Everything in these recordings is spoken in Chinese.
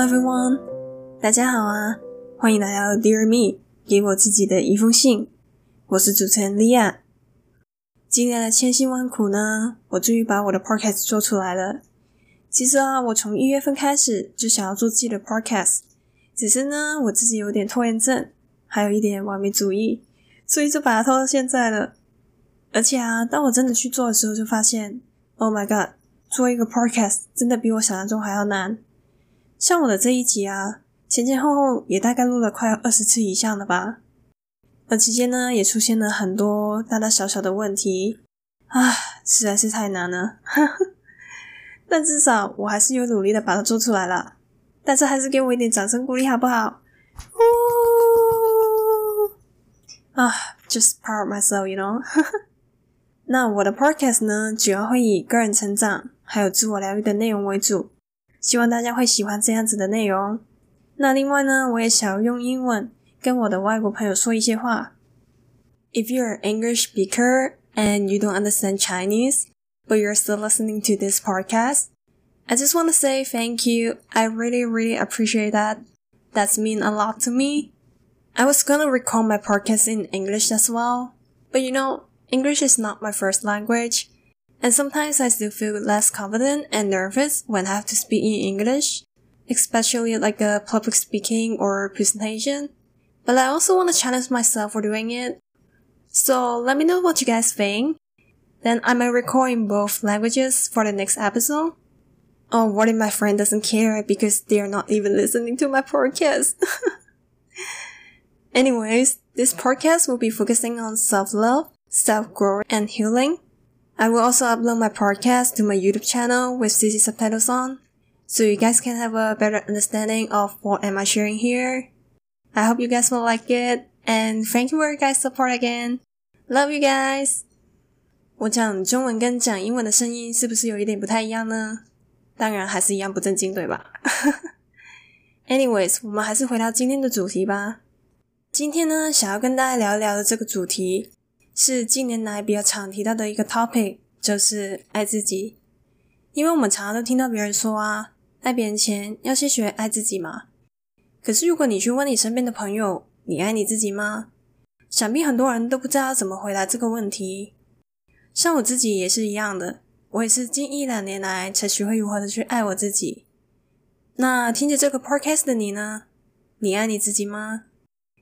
everyone，大家好啊，欢迎来到 Dear Me，给我自己的一封信。我是主持人莉亚。经历了千辛万苦呢，我终于把我的 podcast 做出来了。其实啊，我从一月份开始就想要做自己的 podcast，只是呢，我自己有点拖延症，还有一点完美主义，所以就把它拖到现在了。而且啊，当我真的去做的时候，就发现，Oh my god，做一个 podcast 真的比我想象中还要难。像我的这一集啊，前前后后也大概录了快二十次以上了吧。而期间呢，也出现了很多大大小小的问题，啊，实在是太难了。但至少我还是有努力的把它做出来了。但是还是给我一点掌声鼓励好不好？啊，just proud myself，you know。那我的 podcast 呢，主要会以个人成长还有自我疗愈的内容为主。希望大家会喜欢这样子的内容。那另外呢，我也想要用英文跟我的外国朋友说一些话。If you're an English speaker and you don't understand Chinese, but you're still listening to this podcast, I just want to say thank you. I really, really appreciate that. That's mean a lot to me. I was gonna record my podcast in English as well, but you know, English is not my first language. And sometimes I still feel less confident and nervous when I have to speak in English, especially like a public speaking or presentation. But I also want to challenge myself for doing it. So let me know what you guys think. Then I might record in both languages for the next episode. Oh, what if my friend doesn't care because they are not even listening to my podcast? Anyways, this podcast will be focusing on self-love, self-growth, and healing. I will also upload my podcast to my YouTube channel with CC subtitles on, so you guys can have a better understanding of what am I sharing here. I hope you guys will like it, and thank you for your guys' support again. Love you guys! 我讲中文跟讲英文的声音是不是有一点不太一样呢？当然还是一样不正经，对吧？Anyways，我们还是回到今天的主题吧。今天呢，想要跟大家聊一聊的这个主题。 是近年来比较常提到的一个 topic，就是爱自己。因为我们常常都听到别人说啊，爱别人前要先学爱自己嘛。可是如果你去问你身边的朋友，你爱你自己吗？想必很多人都不知道怎么回答这个问题。像我自己也是一样的，我也是近一两年来才学会如何的去爱我自己。那听着这个 podcast 的你呢？你爱你自己吗？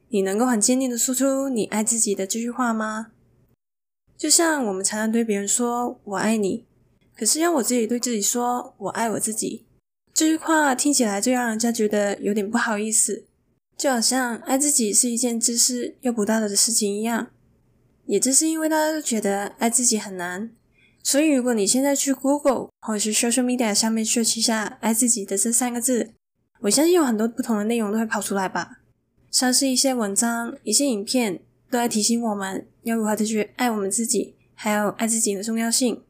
你能够很坚定的说出你爱自己的这句话吗？就像我们常常对别人说“我爱你”，可是要我自己对自己说“我爱我自己”，这句话听起来就让人家觉得有点不好意思，就好像爱自己是一件自私又不道德的事情一样。也正是因为大家都觉得爱自己很难，所以如果你现在去 Google 或者是 Social Media 上面 search 一下“爱自己”的这三个字，我相信有很多不同的内容都会跑出来吧，像是一些文章、一些影片。都在提醒我们要如何的去爱我们自己，还有爱自己的重要性。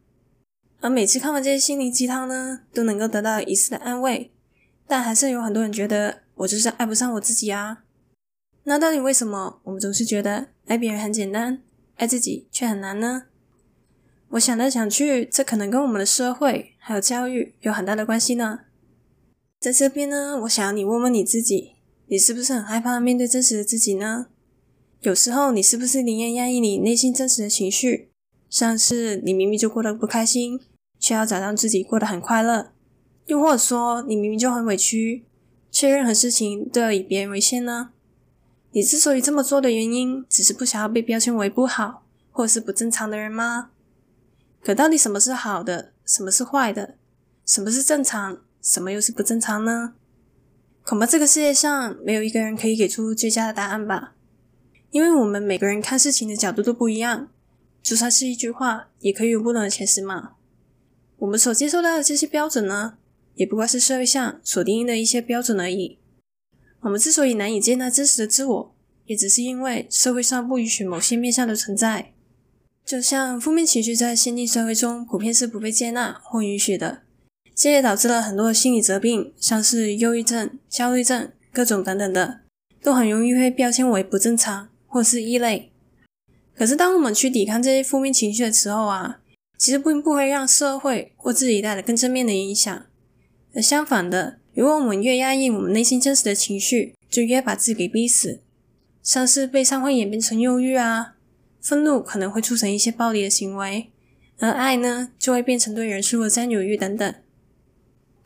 而每次看完这些心灵鸡汤呢，都能够得到一丝的安慰。但还是有很多人觉得我就是爱不上我自己啊。那到底为什么我们总是觉得爱别人很简单，爱自己却很难呢？我想来想去，这可能跟我们的社会还有教育有很大的关系呢。在这边呢，我想要你问问你自己，你是不是很害怕面对真实的自己呢？有时候，你是不是宁愿压抑你内心真实的情绪？像是你明明就过得不开心，却要假装自己过得很快乐；又或者说，你明明就很委屈，却任何事情都要以别人为先呢？你之所以这么做的原因，只是不想要被标签为不好，或是不正常的人吗？可到底什么是好的，什么是坏的？什么是正常，什么又是不正常呢？恐怕这个世界上没有一个人可以给出最佳的答案吧。因为我们每个人看事情的角度都不一样，就算是一句话，也可以有不同的解释嘛。我们所接受到的这些标准呢，也不过是社会上所定义的一些标准而已。我们之所以难以接纳真实的自我，也只是因为社会上不允许某些面向的存在。就像负面情绪在现今社会中普遍是不被接纳或允许的，这也导致了很多的心理疾病，像是忧郁症、焦虑症、各种等等的，都很容易被标签为不正常。或是异类，可是当我们去抵抗这些负面情绪的时候啊，其实并不会让社会或自己带来更正面的影响，而相反的，如果我们越压抑我们内心真实的情绪，就越把自己给逼死。像是悲伤会演变成忧郁啊，愤怒可能会促成一些暴力的行为，而爱呢，就会变成对人事物的占有欲等等。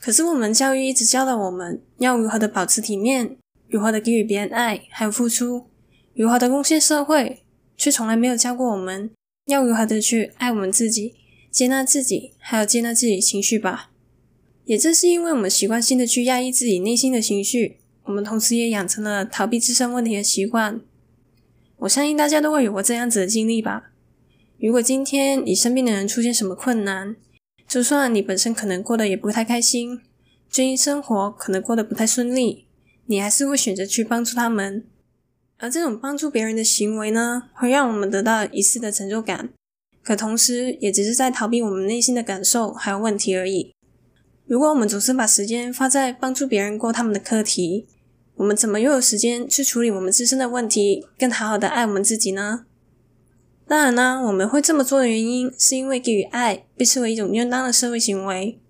可是我们教育一直教导我们要如何的保持体面，如何的给予别人爱还有付出，如何的贡献社会，却从来没有教过我们要如何的去爱我们自己，接纳自己，还有接纳自己情绪吧。也正是因为我们习惯性的去压抑自己内心的情绪，我们同时也养成了逃避自身问题的习惯。我相信大家都会有过这样子的经历吧。如果今天你身边的人出现什么困难，就算你本身可能过得也不太开心，最近生活可能过得不太顺利，你还是会选择去帮助他们。而这种帮助别人的行为呢，会让我们得到一丝的成就感，可同时也只是在逃避我们内心的感受还有问题而已。如果我们总是把时间花在帮助别人过他们的课题，我们怎么又有时间去处理我们自身的问题，更好好的爱我们自己呢？当然呢，我们会这么做的原因，是因为给予爱被视为一种应当的社会行为，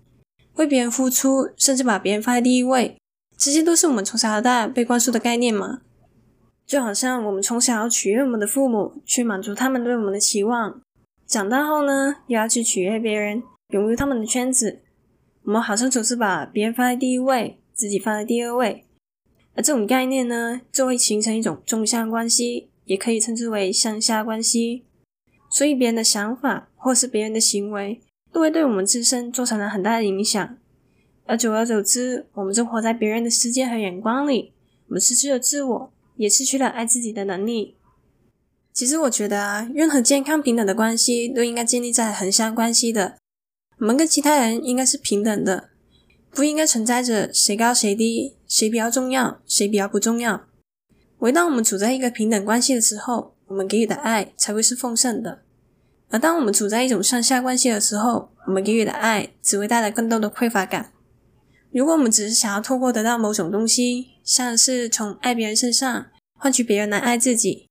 为别人付出，甚至把别人放在第一位，这些都是我们从小到大被灌输的概念嘛。就好像我们从小要取悦我们的父母，去满足他们对我们的期望，长大后呢，又要去取悦别人，融入他们的圈子。我们好像总是把别人放在第一位，自己放在第二位，而这种概念呢，就会形成一种纵向关系，也可以称之为向下关系。所以别人的想法或是别人的行为，都会对我们自身造成了很大的影响。而久而久之，我们就活在别人的世界和眼光里，我们失去了自我，也失去了爱自己的能力。其实我觉得啊，任何健康平等的关系，都应该建立在横向关系的。我们跟其他人应该是平等的，不应该存在着谁高谁低，谁比较重要，谁比较不重要。唯当我们处在一个平等关系的时候，我们给予的爱才会是丰盛的；而当我们处在一种上下关系的时候，我们给予的爱只会带来更多的匮乏感。如果我们只是想要透过得到某种东西，像是从爱别人身上换取别人来爱自己，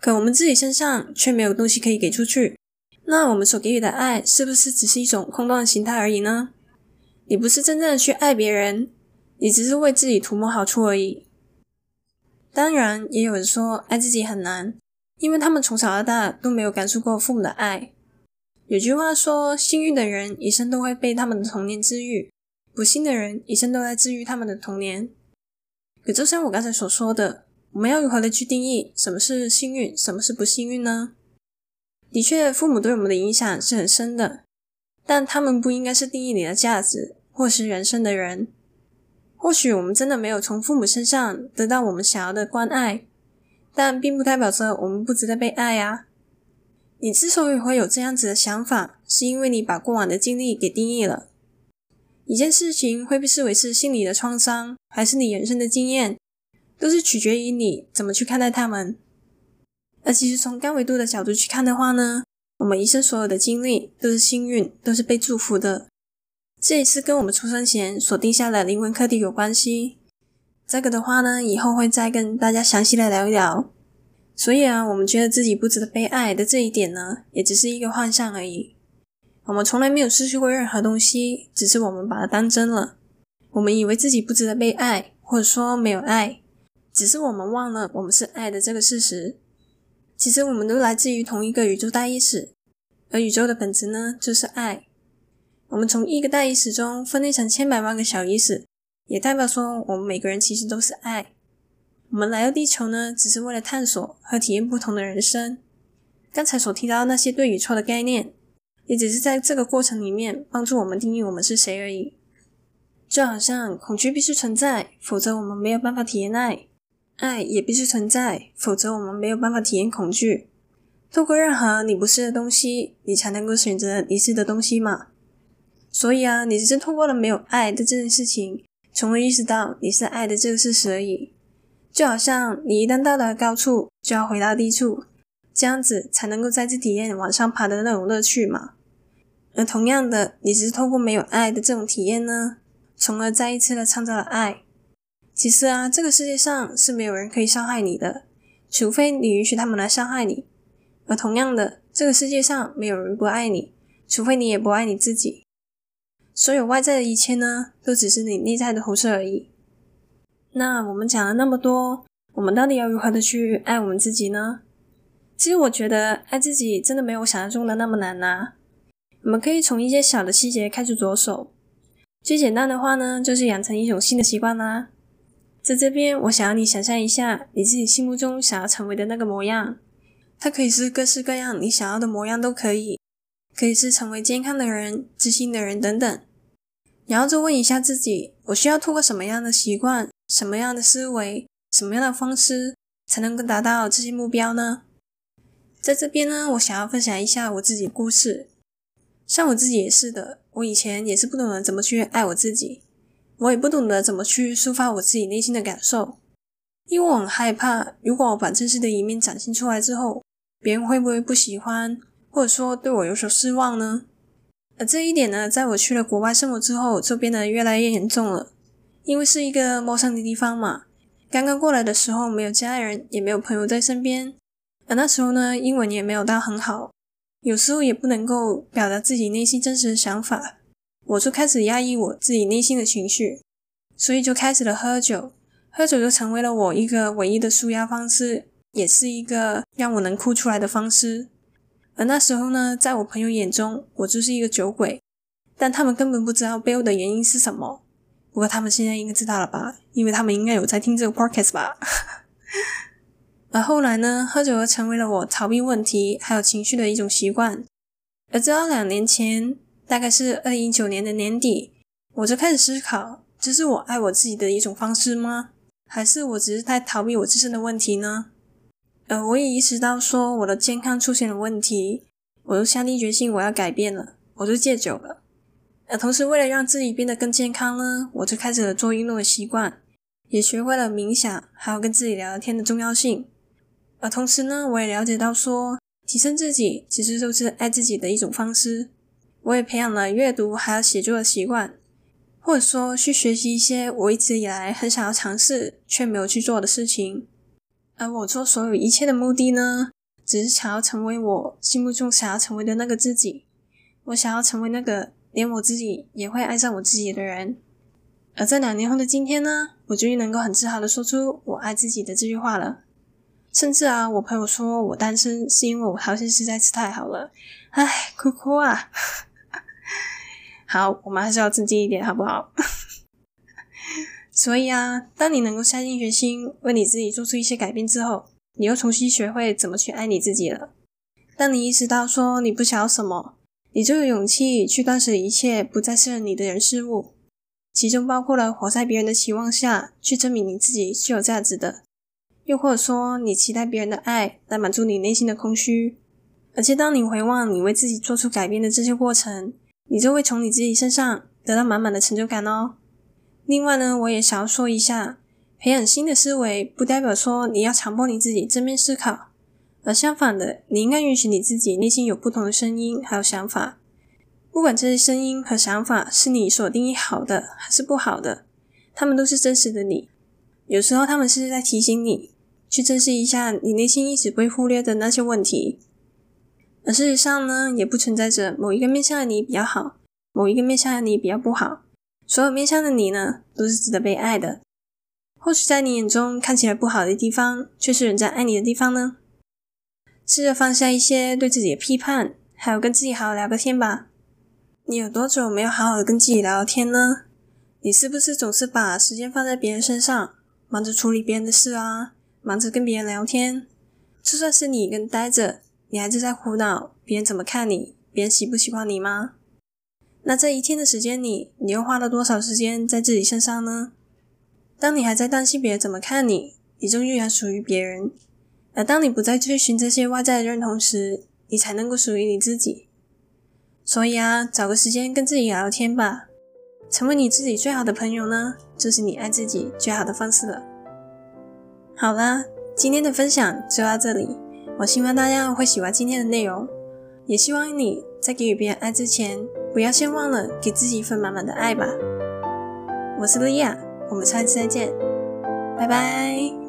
可我们自己身上却没有东西可以给出去。那我们所给予的爱，是不是只是一种空洞的形态而已呢？你不是真正的去爱别人，你只是为自己图谋好处而已。当然，也有人说爱自己很难，因为他们从小到大都没有感受过父母的爱。有句话说，幸运的人一生都会被他们的童年治愈，不幸的人一生都在治愈他们的童年。可就像我刚才所说的，我们要如何的去定义什么是幸运，什么是不幸运呢？的确，父母对我们的影响是很深的，但他们不应该是定义你的价值或是人生的人。或许我们真的没有从父母身上得到我们想要的关爱，但并不代表着我们不值得被爱啊。你之所以会有这样子的想法，是因为你把过往的经历给定义了。一件事情会被视为是心理的创伤，还是你人生的经验，都是取决于你怎么去看待他们。而其实从高维度的角度去看的话呢，我们一生所有的经历都是幸运，都是被祝福的。这也是跟我们出生前所定下的灵魂课题有关系。这个的话呢，以后会再跟大家详细的聊一聊。所以啊，我们觉得自己不值得被爱的这一点呢，也只是一个幻象而已。我们从来没有失去过任何东西，只是我们把它当真了。我们以为自己不值得被爱，或者说没有爱，只是我们忘了我们是爱的这个事实。其实我们都来自于同一个宇宙大意识，而宇宙的本质呢，就是爱。我们从一个大意识中分裂成千百万个小意识，也代表说我们每个人其实都是爱。我们来到地球呢，只是为了探索和体验不同的人生。刚才所提到那些对与错的概念，也只是在这个过程里面帮助我们定义我们是谁而已。就好像恐惧必须存在，否则我们没有办法体验爱。爱也必须存在，否则我们没有办法体验恐惧。透过任何你不是的东西，你才能够选择你是的东西嘛。所以啊，你只是通过了没有爱的这件事情，从而意识到你是爱的这个事实而已。就好像你一旦到达高处，就要回到低处，这样子才能够再次体验往上爬的那种乐趣嘛。而同样的，你只是透过没有爱的这种体验呢，从而再一次的创造了爱。其实啊，这个世界上是没有人可以伤害你的，除非你允许他们来伤害你。而同样的，这个世界上没有人不爱你，除非你也不爱你自己。所有外在的一切呢，都只是你内在的投射而已。那我们讲了那么多，我们到底要如何的去爱我们自己呢？其实我觉得爱自己真的没有想象中的那么难呐。我们可以从一些小的细节开始着手。最简单的话呢，就是养成一种新的习惯啦。在这边，我想要你想象一下你自己心目中想要成为的那个模样，它可以是各式各样你想要的模样都可以，可以是成为健康的人、自信的人等等。然后就问一下自己：我需要透过什么样的习惯、什么样的思维、什么样的方式，才能够达到这些目标呢？在这边呢，我想要分享一下我自己的故事。像我自己也是的，我以前也是不懂得怎么去爱我自己。我也不懂得怎么去抒发我自己内心的感受，因为我很害怕，如果我把真实的一面展现出来之后，别人会不会不喜欢，或者说对我有所失望呢？而这一点呢，在我去了国外生活之后，就变得越来越严重了。因为是一个陌生的地方嘛，刚刚过来的时候没有家人，也没有朋友在身边，而那时候呢，英文也没有到很好，有时候也不能够表达自己内心真实的想法。我就开始压抑我自己内心的情绪，所以就开始了喝酒。喝酒就成为了我一个唯一的舒压方式，也是一个让我能哭出来的方式。而那时候呢，在我朋友眼中，我就是一个酒鬼，但他们根本不知道背后的原因是什么。不过他们现在应该知道了吧？因为他们应该有在听这个 podcast 吧。而后来呢，喝酒又成为了我逃避问题还有情绪的一种习惯。而直到两年前。大概是二零一九年的年底，我就开始思考：这是我爱我自己的一种方式吗？还是我只是在逃避我自身的问题呢？呃，我也意识到说我的健康出现了问题，我就下定决心我要改变了，我就戒酒了。呃，同时为了让自己变得更健康呢，我就开始了做运动的习惯，也学会了冥想，还有跟自己聊聊天的重要性。而同时呢，我也了解到说，提升自己其实就是爱自己的一种方式。我也培养了阅读还有写作的习惯，或者说去学习一些我一直以来很想要尝试却没有去做的事情。而我做所有一切的目的呢，只是想要成为我心目中想要成为的那个自己。我想要成为那个连我自己也会爱上我自己的人。而在两年后的今天呢，我终于能够很自豪的说出“我爱自己”的这句话了。甚至啊，我朋友说我单身是因为我条件实在是太好了。唉，哭哭啊！好，我们还是要正经一点，好不好？所以啊，当你能够下定决心为你自己做出一些改变之后，你又重新学会怎么去爱你自己了。当你意识到说你不想要什么，你就有勇气去断舍一切不再适合你的人事物，其中包括了活在别人的期望下去证明你自己是有价值的，又或者说你期待别人的爱来满足你内心的空虚。而且当你回望你为自己做出改变的这些过程，你就会从你自己身上得到满满的成就感哦。另外呢，我也想要说一下，培养新的思维不代表说你要强迫你自己正面思考，而相反的，你应该允许你自己内心有不同的声音还有想法。不管这些声音和想法是你所定义好的还是不好的，他们都是真实的你。有时候他们是在提醒你去正视一下你内心一直被忽略的那些问题。而事实上呢，也不存在着某一个面向的你比较好，某一个面向的你比较不好。所有面向的你呢，都是值得被爱的。或许在你眼中看起来不好的地方，却是人家爱你的地方呢。试着放下一些对自己的批判，还有跟自己好好聊个天吧。你有多久没有好好的跟自己聊聊天呢？你是不是总是把时间放在别人身上，忙着处理别人的事啊，忙着跟别人聊天？就算是你一个人待着。你还是在苦恼别人怎么看你，别人喜不喜欢你吗？那这一天的时间里，你又花了多少时间在自己身上呢？当你还在担心别人怎么看你，你就依然属于别人；而当你不再追寻这些外在的认同时，你才能够属于你自己。所以啊，找个时间跟自己聊聊天吧，成为你自己最好的朋友呢，就是你爱自己最好的方式了。好啦，今天的分享就到这里。我希望大家会喜欢今天的内容，也希望你在给予别人爱之前，不要先忘了给自己一份满满的爱吧。我是莉亚，我们下期再见，拜拜。